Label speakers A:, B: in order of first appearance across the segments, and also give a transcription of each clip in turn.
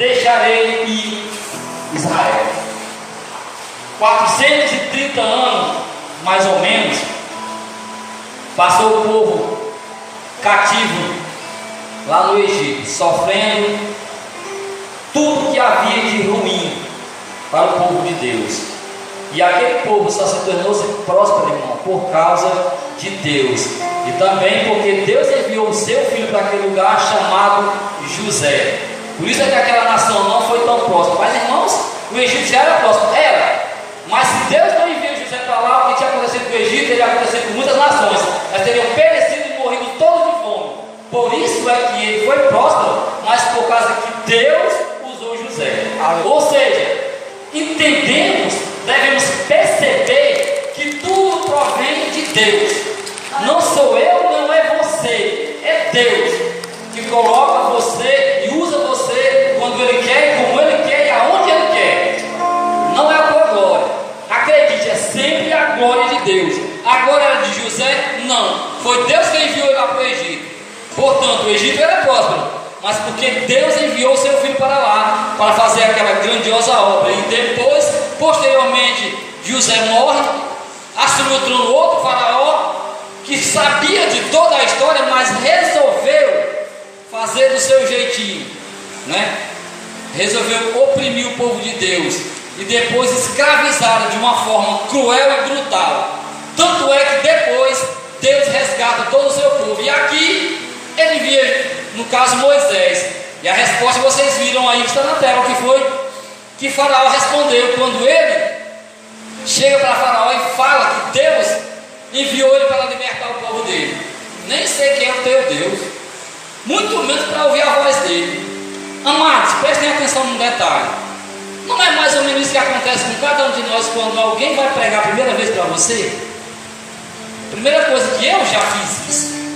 A: deixarei ir Israel. 430 anos, mais ou menos, passou o povo cativo lá no Egito, sofrendo tudo que havia de ruim para o povo de Deus. E aquele povo só se tornou-se próspero, irmão, por causa de Deus. E também porque Deus enviou o seu filho para aquele lugar chamado José. Por isso é que aquela nação não foi tão próspera. Mas, irmãos, o Egito já era próspero? Era. Mas se Deus não enviou José para lá, o que tinha acontecido com o Egito, teria acontecido com muitas nações. Elas teriam perecido e morrido todos de fome. Por isso é que ele foi próspero, mas por causa que Deus usou José. Ou seja, entendemos, devemos perceber que tudo provém de Deus. Porque Deus enviou seu filho para lá para fazer aquela grandiosa obra. E depois, posteriormente, José morre, assumiu o trono outro faraó que sabia de toda a história, mas resolveu fazer do seu jeitinho, né? Resolveu oprimir o povo de Deus e depois escravizá-lo de uma forma cruel e brutal. Tanto é que depois Deus resgata todo o seu povo. E aqui ele envia, no caso, Moisés. E a resposta vocês viram aí, está na tela, que foi que Faraó respondeu quando ele chega para Faraó e fala que Deus enviou ele para libertar o povo dele. Nem sei quem é o teu Deus, muito menos para ouvir a voz dele. Amados, prestem atenção num detalhe. Não é mais ou menos isso que acontece com cada um de nós quando alguém vai pregar a primeira vez para você? Primeira coisa que eu já fiz isso.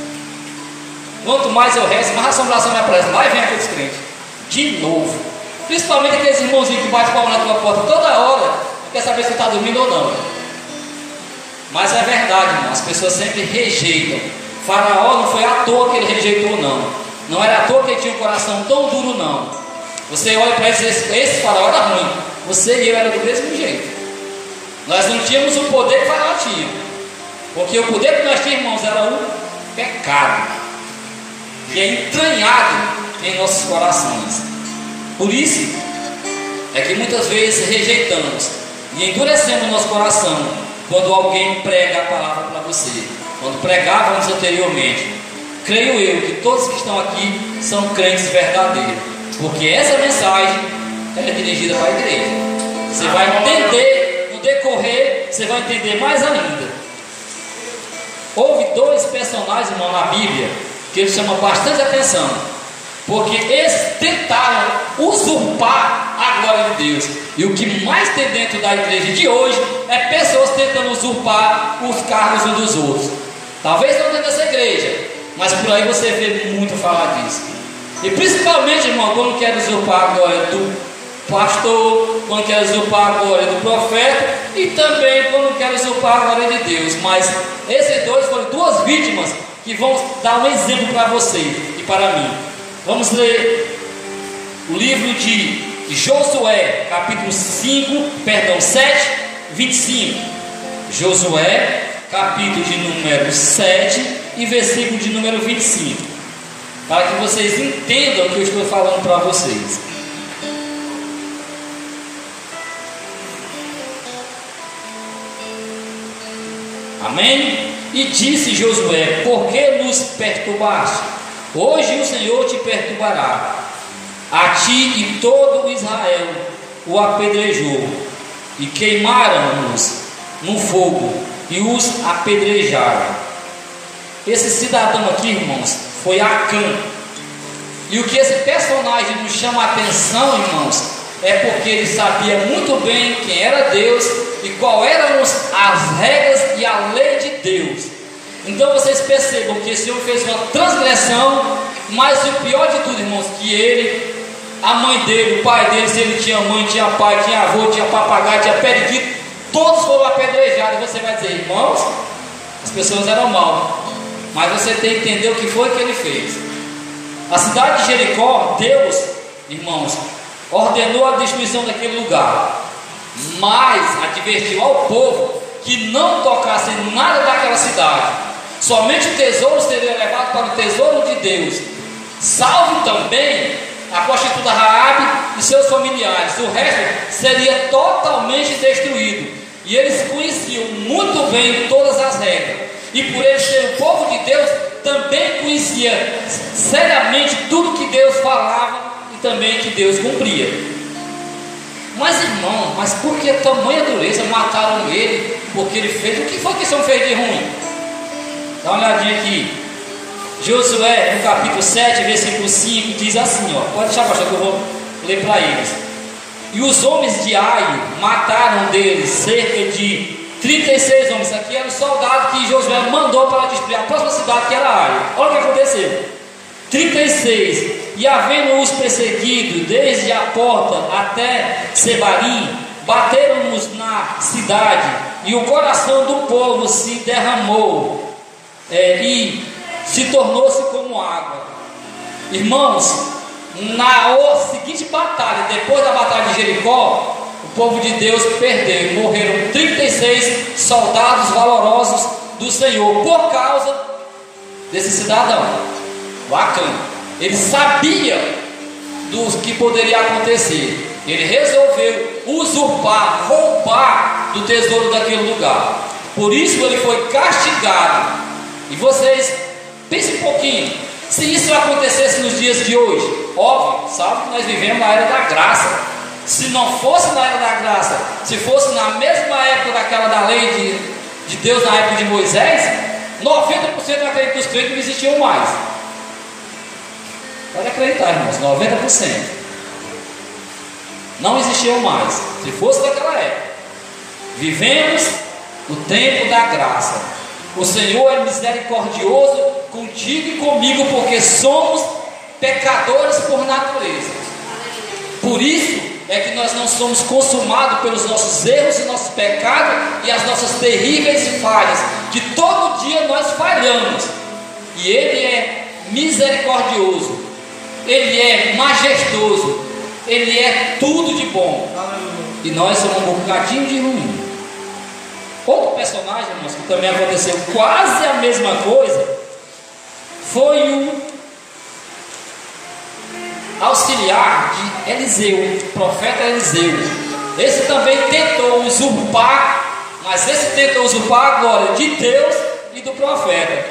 A: Quanto mais eu rezo, mais assombração me aparece. Lá vem aqueles crentes. De novo. Principalmente aqueles irmãozinhos que batem palma na tua porta toda hora. Quer saber se está dormindo ou não. Mas é verdade, irmão. As pessoas sempre rejeitam. Faraó não foi à toa que ele rejeitou, não. Não era à toa que ele tinha um coração tão duro, não. Você olha para e diz: esse faraó era ruim. Você e eu era do mesmo jeito. Nós não tínhamos o poder que Faraó tinha. Porque o poder que nós tínhamos, irmãos, era o pecado. Que é entranhado em nossos corações. Por isso é que muitas vezes rejeitamos e endurecemos nosso coração quando alguém prega a palavra para você. Quando pregávamos anteriormente. Creio eu que todos que estão aqui são crentes verdadeiros. Porque essa mensagem é dirigida para a igreja. Você vai entender no decorrer, você vai entender mais ainda. Houve dois personagens, irmão, na Bíblia que eles chamam bastante atenção. Porque eles tentaram usurpar a glória de Deus. E o que mais tem dentro da igreja de hoje é pessoas tentando usurpar os cargos uns dos outros. Talvez não dentro dessa igreja, mas por aí você vê muito falar disso. E principalmente, irmão, quando quer usurpar a glória do pastor, quando quer usurpar a glória do profeta e também quando quer usurpar a glória de Deus. Mas duas vítimas que vão dar um exemplo para você e para mim. Vamos ler o livro de Josué, capítulo 5, perdão, 7, 25. Josué, capítulo de número 7 e versículo de número 25. Para que vocês entendam o que eu estou falando para vocês. Amém? E disse Josué: Por que nos perturbaste? Hoje o Senhor te perturbará, a ti e todo Israel o apedrejou, e queimaram-nos no fogo, e os apedrejaram. Esse cidadão aqui, irmãos, foi Acã. E o que esse personagem nos chama a atenção, irmãos, é porque ele sabia muito bem quem era Deus e qual eram as regras e a lei de Deus. Então vocês percebam que esse homem fez uma transgressão, mas o pior de tudo, irmãos, que ele, a mãe dele, o pai dele, se ele tinha mãe, tinha pai, tinha avô, tinha papagaio, tinha periquito, todos foram apedrejados. E você vai dizer, irmãos, as pessoas eram mal, mas você tem que entender o que foi que ele fez. A cidade de Jericó, Deus, irmãos, ordenou a destruição daquele lugar, mas advertiu ao povo que não tocasse nada daquela cidade. Somente o tesouro seria levado para o tesouro de Deus. Salve também a prostituta Raabe e seus familiares. O resto seria totalmente destruído. E eles conheciam muito bem todas as regras. E por eles serem o povo de Deus, também conhecia seriamente tudo que Deus falava e também que Deus cumpria. Mas irmão, mas por que tamanha dureza mataram ele? Porque ele fez. O que foi que esse homem fez de ruim? Dá uma olhadinha aqui. Josué, no capítulo 7, versículo 5, diz assim: ó, pode deixar, pastor, que eu vou ler para eles. E os homens de Ai mataram deles cerca de 36 homens. Isso aqui era o soldado que Josué mandou para destruir a próxima cidade, que era Ai. Olha o que aconteceu: 36. E havendo-os perseguido desde a porta até Sebarim, bateram-nos na cidade, e o coração do povo se derramou, é, e se tornou-se como água. Irmãos, na seguinte batalha, depois da batalha de Jericó, o povo de Deus perdeu morreram 36 soldados valorosos do Senhor por causa desse cidadão. Bacana. Ele sabia do que poderia acontecer. Ele resolveu usurpar, roubar do tesouro daquele lugar. Por isso ele foi castigado. E vocês Pense um pouquinho. Se isso acontecesse nos dias de hoje, óbvio, sabe que nós vivemos na era da graça. Se não fosse na era da graça, se fosse na mesma época daquela da lei de, de Deus, na época de Moisés, 90% da acredito dos crentes não existiam mais. Pode acreditar, irmãos, 90%. Não existiam mais. Se fosse daquela época. Vivemos no tempo da graça. O Senhor é misericordioso contigo e comigo, porque somos pecadores por natureza. Por isso é que nós não somos consumados pelos nossos erros e nossos pecados e as nossas terríveis falhas, que todo dia nós falhamos. E Ele é misericordioso, Ele é majestoso, Ele é tudo de bom. E nós somos um bocadinho de ruim. Outro personagem, irmãos, que também aconteceu quase a mesma coisa, foi um auxiliar de Eliseu, profeta Eliseu. Esse também tentou usurpar, mas esse tentou usurpar a glória de Deus e do profeta.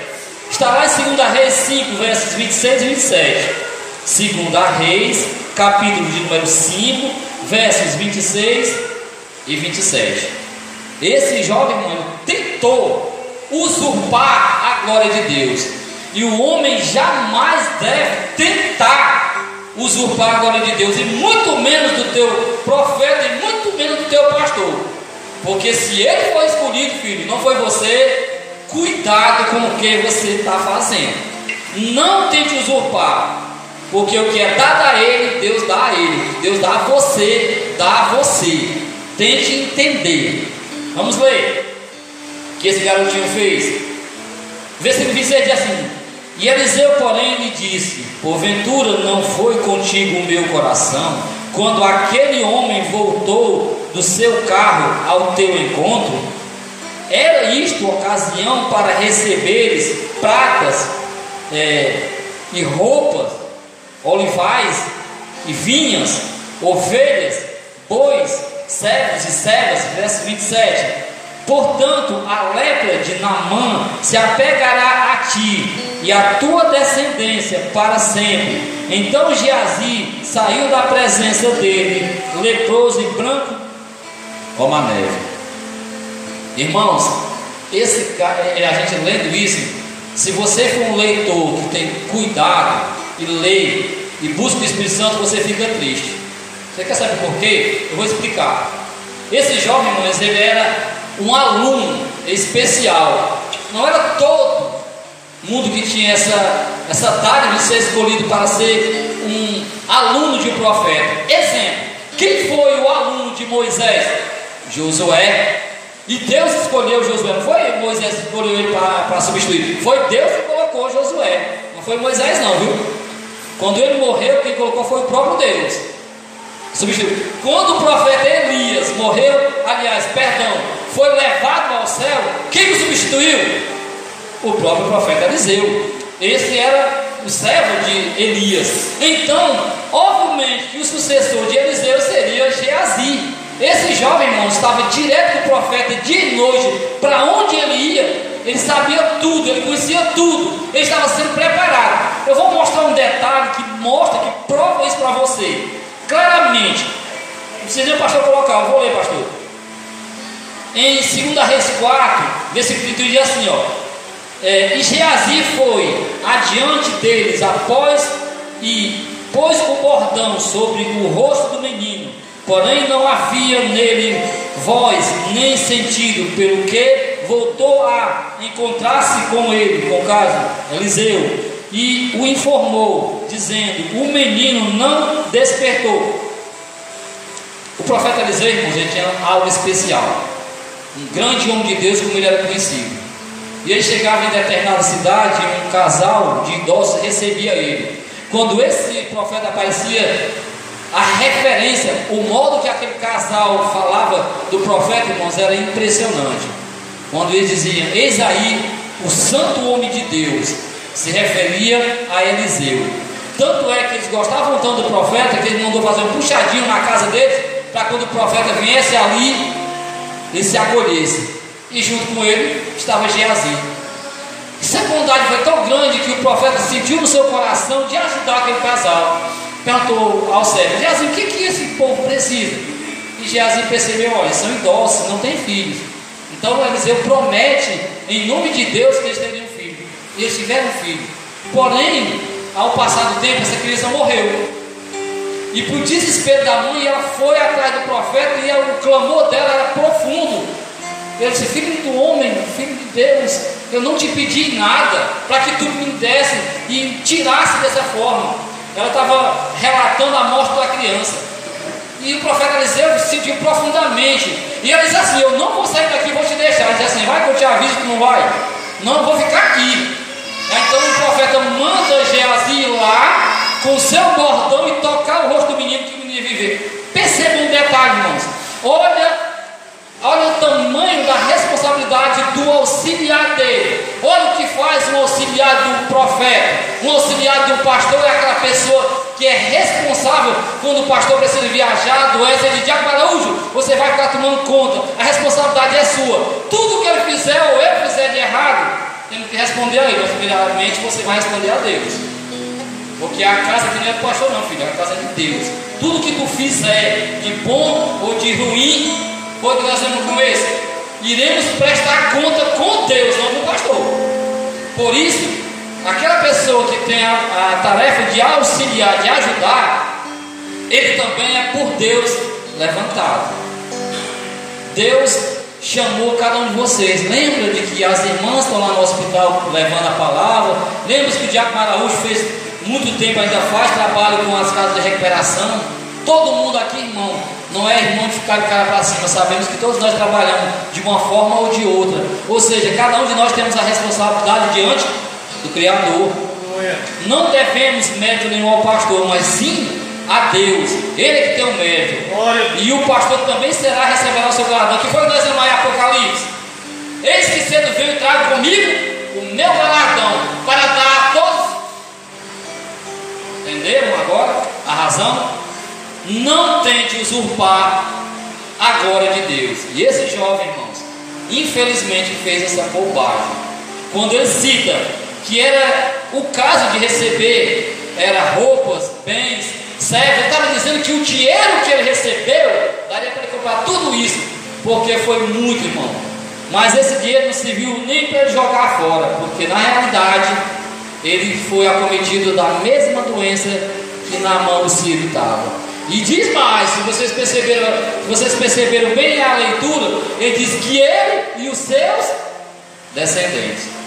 A: Está lá em 2 Reis 5, versos 26 e 27. 2 Reis, capítulo de número 5, versos 26 e 27. Esse jovem mano tentou usurpar a glória de Deus. E o homem jamais deve tentar usurpar a glória de Deus, e muito menos do teu profeta, e muito menos do teu pastor. Porque se ele foi escolhido, filho, não foi você, cuidado com o que você está fazendo. Não tente usurpar. Porque o que é dado a ele, Deus dá a ele. Deus dá a você, dá a você. Tente entender. Vamos ler. O que esse garotinho fez? Versículo 26 diz assim: e Eliseu, porém, lhe disse: Porventura não foi contigo o meu coração, quando aquele homem voltou do seu carro ao teu encontro? Era isto ocasião para receberes pratas é, e roupas, olivais e vinhas, ovelhas, bois, servos e servas, verso 27. Portanto, a lepra de Namã se apegará a ti e a tua descendência para sempre. Então Geazi saiu da presença dele, leproso e branco como a neve. Irmãos, esse é, a gente lendo isso, se você for um leitor que tem cuidado e lê e busca o Espírito Santo, você fica triste. Você quer saber por quê? Eu vou explicar. Esse jovem, irmãos, ele era um aluno especial. Não era todo mundo que tinha essa, essa dádiva de ser escolhido para ser um aluno de um profeta. Exemplo: quem foi o aluno de Moisés? Josué. E Deus escolheu Josué, não foi Moisés que escolheu ele para substituir, foi Deus que colocou Josué, não foi Moisés, não, viu? Quando ele morreu, quem colocou foi o próprio Deus. substituiu. Quando o profeta Elias morreu, aliás, perdão, foi levado ao céu, quem o substituiu? O próprio profeta Eliseu. Esse era o servo de Elias. Então, obviamente que o sucessor de Eliseu seria Geazi. Esse jovem, irmão, estava direto com o profeta dia e noite, para onde ele ia, ele sabia tudo, ele conhecia tudo, ele estava sendo preparado. Eu vou mostrar um detalhe que mostra, que prova isso para você, claramente. Não precisa nem o pastor colocar, eu vou ler, pastor. Em 2 Reis 4, versículo 30 diz assim: ó, é, E Geazi foi adiante deles após e pôs o bordão sobre o rosto do menino, porém não havia nele voz nem sentido, pelo que voltou a encontrar-se com ele, com caso Eliseu, e o informou, dizendo: O menino não despertou. O profeta Eliseu, irmãos, ele tinha algo especial. Um grande homem de Deus, como ele era conhecido. E ele chegava em determinada cidade, um casal de idosos recebia ele. Quando esse profeta aparecia, a referência, o modo que aquele casal falava do profeta, irmãos, era impressionante. Quando eles diziam, eis aí o santo homem de Deus, se referia a Eliseu. Tanto é que eles gostavam tanto do profeta que ele mandou fazer um puxadinho na casa deles, para quando o profeta viesse ali, ele se acolhesse. E junto com ele estava Geazi. Essa bondade foi tão grande que o profeta sentiu no seu coração de ajudar aquele casal. Perguntou ao servo: Geazi, o que, que esse povo precisa? E Geazi percebeu: olha, são idosos, não têm filhos. Então Eliseu promete, em nome de Deus, que eles teriam filho. E eles tiveram filho. Porém, ao passar do tempo, essa criança morreu. E por desespero da mãe, ela foi atrás do profeta e o clamor dela era profundo. Ele disse: Filho do homem, filho de Deus, eu não te pedi nada para que tu me desse e tirasse dessa forma. Ela estava relatando a morte da criança. E o profeta Eliseu se sentiu profundamente. E ele disse assim: Eu não vou sair daqui, vou te deixar. Ele disse assim: Vai que eu te aviso que não vai. Não, vou ficar aqui. Então o profeta manda Geazi ir lá com seu bordão e tocar o rosto do menino que o menino ia viver. Perceba um detalhe, irmãos. Olha, olha o tamanho da responsabilidade do auxiliar dele. Olha o que faz um auxiliar do profeta, um auxiliar do pastor é aquela pessoa que é responsável quando o pastor precisa viajar, doença, diz, Diaco Araújo, você vai ficar tomando conta, a responsabilidade é sua. Tudo que ele fizer ou eu fizer de errado, temos que responder a ele, mas primeiramente você vai responder a Deus. Porque a casa aqui não é do pastor não, filho, é a casa de Deus. Tudo que tu fizer de bom ou de ruim, ou que nós vamos com esse, iremos prestar conta com Deus, não com o pastor. Por isso, aquela pessoa que tem a, a tarefa de auxiliar, de ajudar, ele também é por Deus levantado. Deus chamou cada um de vocês. Lembra de que as irmãs estão lá no hospital levando a palavra? Lembra que o Diácono Araújo fez muito tempo, ainda faz trabalho com as casas de recuperação? Todo mundo aqui, irmão, não é irmão de ficar de cara para cima. Sabemos que todos nós trabalhamos de uma forma ou de outra. Ou seja, cada um de nós temos a responsabilidade diante do Criador. Não devemos mérito nenhum ao pastor, mas sim a Deus. Ele é que tem o mérito. E o pastor também será receberá o seu galardão. Que foi que nós em Apocalipse? Eis que cedo veio e trago comigo o meu galardão para dar a todos. Entenderam agora a razão? Não tente usurpar a glória de Deus. E esse jovem, irmãos, infelizmente fez essa bobagem. Quando ele cita que era o caso de receber era roupas, bens, servos. Estava dizendo que o dinheiro que ele recebeu daria para ele comprar tudo isso, porque foi muito, irmão. Mas esse dinheiro não serviu nem para ele jogar fora, porque na realidade ele foi acometido da mesma doença que na mão Ciro estava. E diz mais, se vocês perceberam, se vocês perceberam bem a leitura, ele diz que ele e os seus descendentes.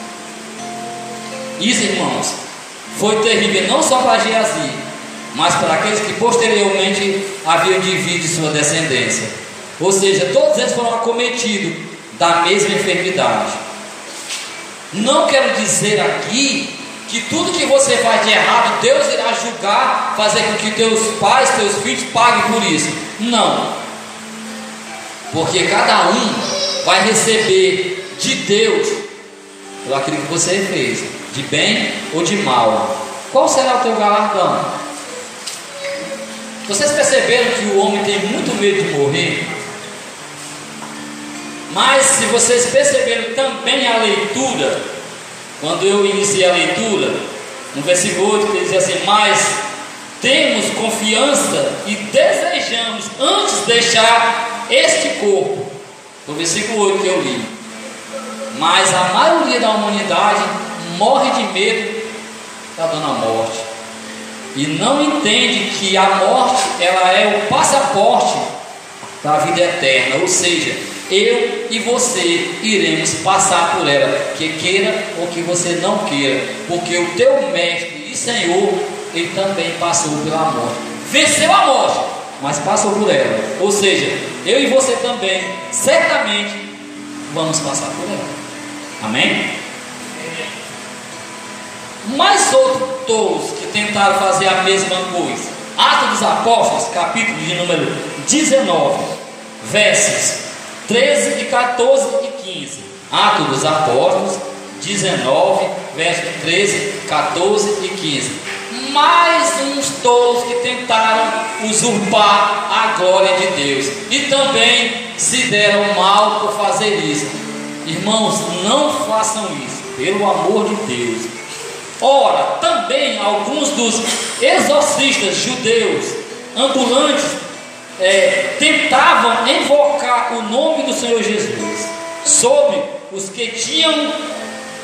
A: Isso, irmãos, foi terrível não só para Geazi, mas para aqueles que posteriormente haviam de vir de sua descendência. Ou seja, todos eles foram acometidos da mesma enfermidade. Não quero dizer aqui que tudo que você faz de errado, Deus irá julgar, fazer com que teus pais, teus filhos paguem por isso. Não. Porque cada um vai receber de Deus por aquilo que você fez, de bem ou de mal. Qual será o teu galardão? Vocês perceberam que o homem tem muito medo de morrer? Mas se vocês perceberam também a leitura, quando eu iniciei a leitura, no versículo 8 ele diz assim: Mas temos confiança e desejamos antes deixar este corpo. No versículo 8 que eu li. Mas a maioria da humanidade morre de medo da dona morte. E não entende que a morte ela é o passaporte da vida eterna, ou seja, eu e você iremos passar por ela, que queira ou que você não queira, porque o teu mestre e Senhor, ele também passou pela morte, venceu a morte, mas passou por ela. Ou seja, eu e você também, certamente, vamos passar por ela. Amém? Mais outros que tentaram fazer a mesma coisa. Atos dos Apóstolos, capítulo de número 19, versos 13 e 14 e 15. Atos dos Apóstolos 19, versos 13, 14 e 15. Mais uns tolos que tentaram usurpar a glória de Deus e também se deram mal por fazer isso. Irmãos, não façam isso, pelo amor de Deus. Ora, também alguns dos exorcistas judeus ambulantes é, tentavam invocar o nome do Senhor Jesus sobre os que tinham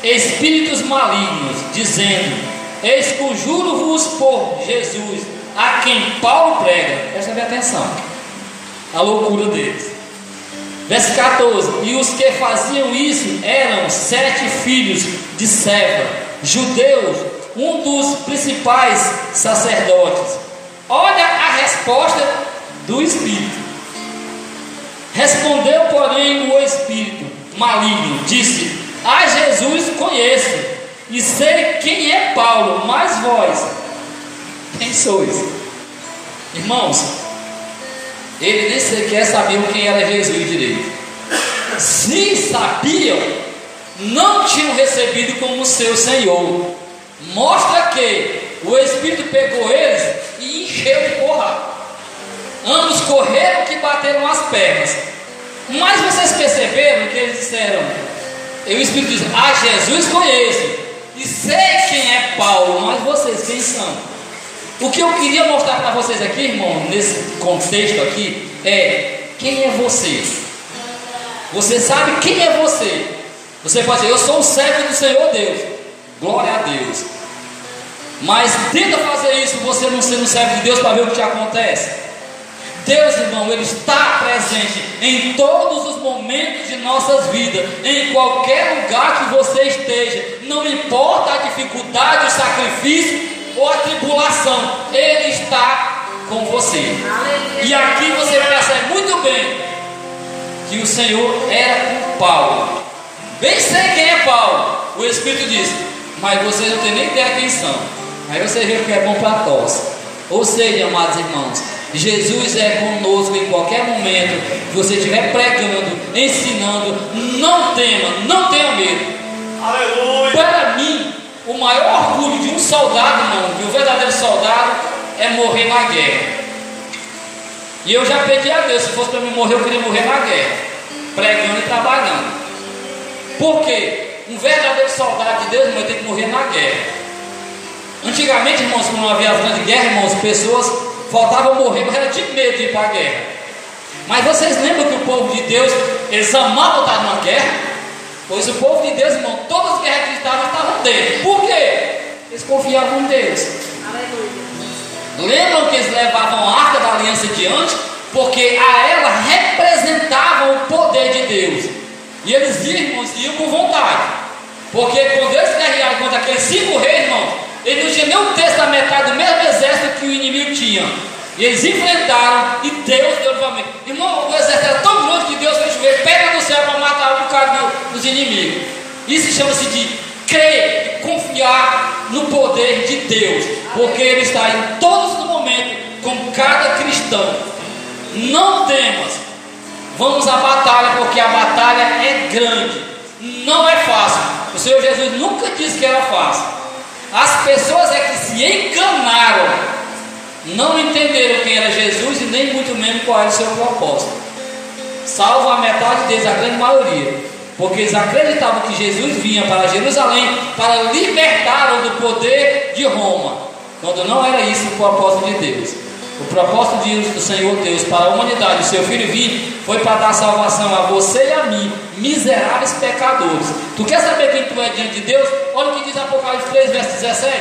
A: espíritos malignos, dizendo: Eis conjuro-vos por Jesus, a quem Paulo prega. Presta atenção, a loucura deles. Verso 14: E os que faziam isso eram sete filhos de Seva, judeus, um dos principais sacerdotes. Olha a resposta do Espírito. Respondeu, porém, o Espírito maligno: Disse: A Jesus conheço, e sei quem é Paulo, mas vós, quem sois? Irmãos, ele nem sequer sabia quem era Jesus direito. Se sabiam, não tinham recebido como seu Senhor. Mostra que o Espírito pegou eles e encheu de porrada. Ambos correram que bateram as pernas. Mas vocês perceberam que eles disseram? E o Espírito diz: Ah, Jesus conheço. E sei quem é Paulo, mas vocês quem são? O que eu queria mostrar para vocês aqui, irmão, nesse contexto aqui, é quem é você? Você sabe quem é você? Você pode dizer, eu sou o servo do Senhor Deus. Glória a Deus. Mas tenta fazer isso, você não sendo servo de Deus, para ver o que te acontece. Deus, irmão, Ele está presente em todos os momentos de nossas vidas, em qualquer lugar que você esteja, não importa a dificuldade, o sacrifício ou a tribulação, Ele está com você. E aqui você percebe muito bem que o Senhor era com Paulo. Bem sei quem é Paulo. O Espírito disse, mas vocês não têm nem ideia quem são. Aí você vê que é bom para tosse. Ou seja, amados irmãos, Jesus é conosco em qualquer momento que você estiver pregando, ensinando. Não tema, não tenha medo. Aleluia. Para mim, o maior orgulho de um soldado, irmão, de um verdadeiro soldado, é morrer na guerra. E eu já pedi a Deus, se fosse para mim morrer, eu queria morrer na guerra, pregando e trabalhando. Por quê? Um verdadeiro soldado de Deus, irmão, tem que morrer na guerra. Antigamente, irmãos, quando não havia as grandes guerras, irmãos, pessoas faltava morrer, mas era de medo de ir para a guerra. Mas vocês lembram que o povo de Deus, eles amavam estar numa guerra? Pois o povo de Deus, irmão, todas as guerras que estavam, estavam dentro. Por quê? Eles confiavam em Deus. Aleluia. Lembram que eles levavam a arca da aliança diante? Porque a ela representava o poder de Deus. E eles iam, irmãos, iam com vontade. Porque quando eles guerrearam contra aqueles cinco reis, irmãos, ele não tinha nem um terço da metade do mesmo exército que o inimigo tinha. E eles enfrentaram e Deus deu livramento. Irmão, o exército era tão grande que Deus fez chover pega no céu para matar um bocado dos inimigos. Isso chama-se de crer confiar no poder de Deus, porque Ele está em todos os momentos com cada cristão. Não temas, vamos à batalha, porque a batalha é grande, não é fácil. O Senhor Jesus nunca disse que era fácil. As pessoas é que se enganaram, não entenderam quem era Jesus e nem muito menos qual era o seu propósito. Salvo a metade deles, a grande maioria. Porque eles acreditavam que Jesus vinha para Jerusalém para libertá-lo do poder de Roma, quando não era isso o propósito de Deus. O propósito de, do Senhor Deus para a humanidade, o seu filho vir, foi para dar salvação a você e a mim, miseráveis pecadores. Tu quer saber quem tu é diante de Deus? Olha o que diz Apocalipse 3, verso 17.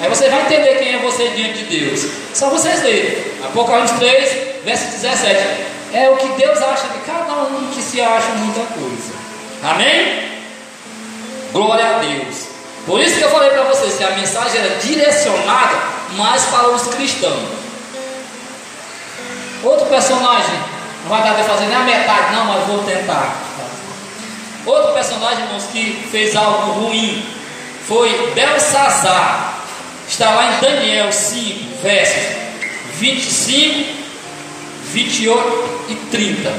A: Aí você vai entender quem é você diante de Deus. Só vocês lerem. Apocalipse 3, verso 17. É o que Deus acha de cada um que se acha muita coisa. Amém? Glória a Deus. Por isso que eu falei para vocês que a mensagem era direcionada mais para os cristãos. Outro personagem, não vai dar para fazer nem a metade, não, mas vou tentar. Outro personagem, irmãos, que fez algo ruim foi Belsazar. Está lá em Daniel 5, versos 25, 28 e 30.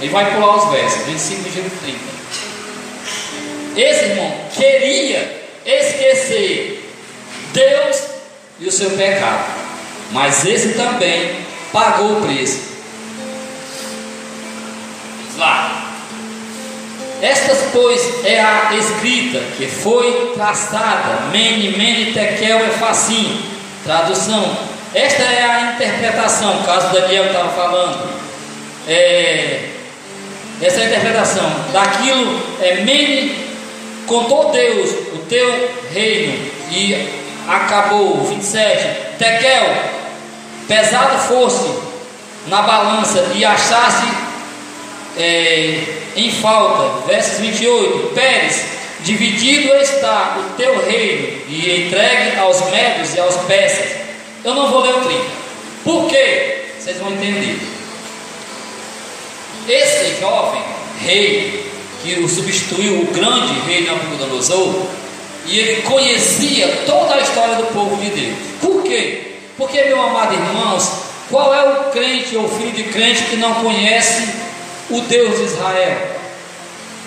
A: Ele vai pular os versos, 25, 28 e 30. Esse irmão queria esquecer Deus e o seu pecado, mas esse também pagou o preço. Vamos lá. Estas, pois, é a escrita que foi traçada, mene, mene, tekel, é facinho. Tradução. Esta é a interpretação, caso Daniel estava falando. É, essa é a interpretação daquilo é mene, Contou Deus o teu reino e acabou. 27. Tekel, pesado fosse na balança e achaste é, em falta. Versos 28. Pérez, dividido está o teu reino e entregue aos médios e aos persas. Eu não vou ler o 30. Por quê? Vocês vão entender. Esse jovem rei que o substituiu o grande rei Nabucodonosor, e ele conhecia toda a história do povo de Deus. Por quê? Porque, meu amado irmãos, qual é o crente ou filho de crente que não conhece o Deus de Israel?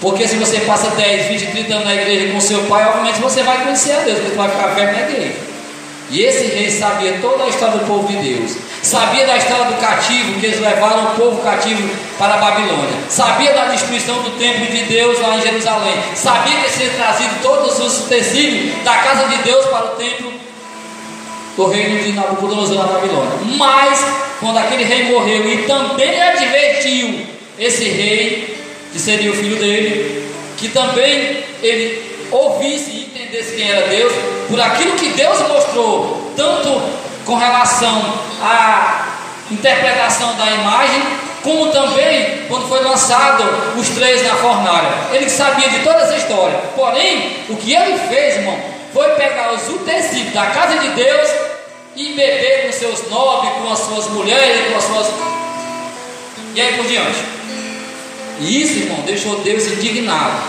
A: Porque se você passa 10, 20, 30 anos na igreja com seu pai, obviamente você vai conhecer a Deus, porque você vai ficar perto na igreja. E esse rei sabia toda a história do povo de Deus. Sabia da história do cativo, que eles levaram o povo cativo para a Babilônia. Sabia da destruição do templo de Deus lá em Jerusalém. Sabia que tinha trazido todos os utensílios da casa de Deus para o templo do reino de Nabucodonosor na Babilônia. Mas, quando aquele rei morreu e também advertiu esse rei, que seria o filho dele, que também ele ouvisse e entendesse quem era Deus, por aquilo que Deus mostrou, tanto com relação à interpretação da imagem, como também quando foi lançado os três na fornalha. Ele sabia de toda essa história. Porém, o que ele fez, irmão, foi pegar os utensílios da casa de Deus e beber com seus nobres, com as suas mulheres, com as suas. E aí por diante. E isso, irmão, deixou Deus indignado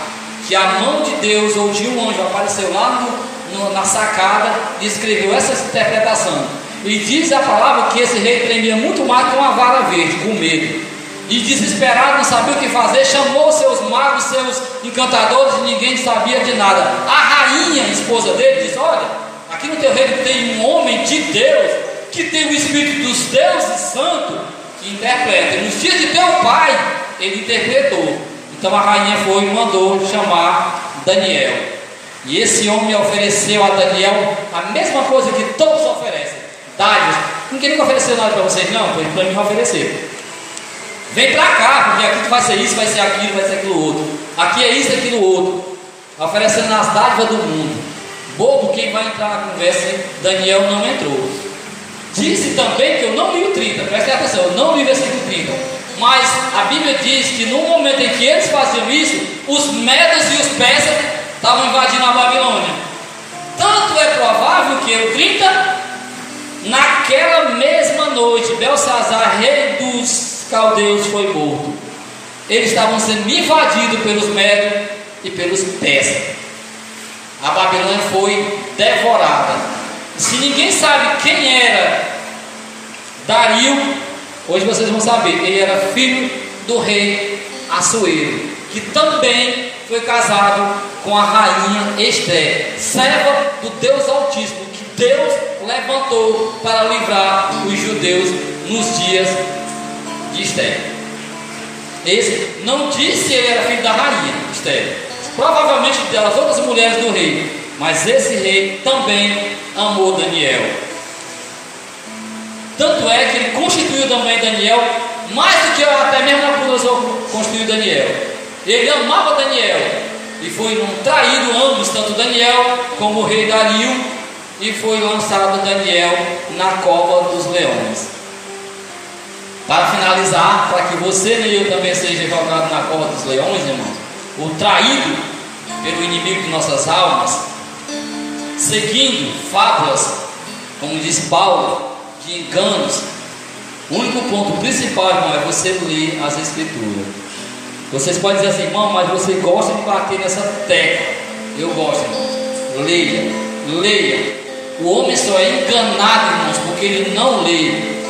A: que a mão de Deus ou de um anjo apareceu lá no, no, na sacada e escreveu essa interpretação. E diz a palavra que esse rei tremia muito mais que uma vara verde, com medo. E desesperado, não sabia o que fazer, chamou seus magos, seus encantadores, e ninguém sabia de nada. A rainha, esposa dele, disse: Olha, aqui no teu reino tem um homem de Deus, que tem o Espírito dos deuses santo, que interpreta. Nos dias de teu pai, ele interpretou. Então a rainha foi e mandou chamar Daniel. E esse homem ofereceu a Daniel a mesma coisa que todos oferecem: dádivas. Ninguém nunca ofereceu nada para vocês, não, para mim oferecer. Vem para cá, porque aqui vai ser isso, vai ser aquilo, vai ser aquilo outro. Aqui é isso, aquilo outro. Oferecendo as dádivas do mundo. Bobo quem vai entrar na conversa, Daniel não entrou. Disse também que eu não li o 30, preste atenção, eu não li o versículo 30. Mas a Bíblia diz que no momento em que eles faziam isso, os medos e os persas estavam invadindo a Babilônia. Tanto é provável que o 30, naquela mesma noite, Belsazar, rei dos caldeus, foi morto. Eles estavam sendo invadidos pelos medos e pelos persas. A Babilônia foi devorada. Se ninguém sabe quem era Dario, hoje vocês vão saber. Ele era filho do rei Assuero, que também foi casado com a rainha Esther, serva do Deus Altíssimo, que Deus levantou para livrar os judeus nos dias de Esther. Esse não disse que ele era filho da rainha Esther, provavelmente das outras mulheres do rei, mas esse rei também amou Daniel. Tanto é que ele constituiu também Daniel, mais do que até mesmo Nabucodonosor constituiu Daniel. Ele amava Daniel e foi um traído ambos, tanto Daniel como o rei Dario, e foi lançado Daniel na cova dos leões. Para finalizar, para que você e eu também seja jogado na cova dos leões, irmãos, o traído pelo inimigo de nossas almas, seguindo fábulas, como diz Paulo, de enganos. O único ponto principal, irmão, é você ler as Escrituras. Vocês podem dizer assim, irmão, mas você gosta de bater nessa tecla. Eu gosto, irmãos. Leia, leia. O homem só é enganado, irmãos, porque ele não lê.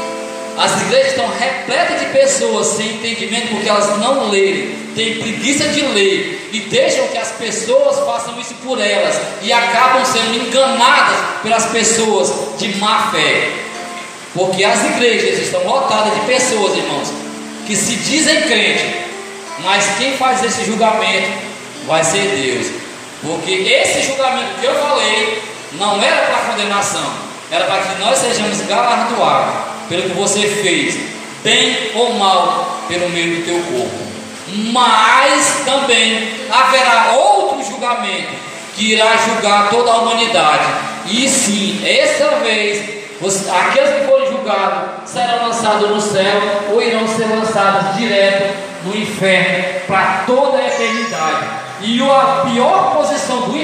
A: As igrejas estão repletas de pessoas sem entendimento porque elas não leem, têm preguiça de ler e deixam que as pessoas façam isso por elas e acabam sendo enganadas pelas pessoas de má fé. Porque as igrejas estão lotadas de pessoas, irmãos, que se dizem crente, mas quem faz esse julgamento vai ser Deus. Porque esse julgamento que eu falei não era para condenação, era para que nós sejamos galardoados pelo que você fez, bem ou mal, pelo meio do teu corpo. Mas também haverá outro julgamento que irá julgar toda a humanidade. E sim, essa vez, aqueles que forem julgados serão lançados no céu ou irão ser lançados direto no inferno para toda a eternidade. E a pior posição do inferno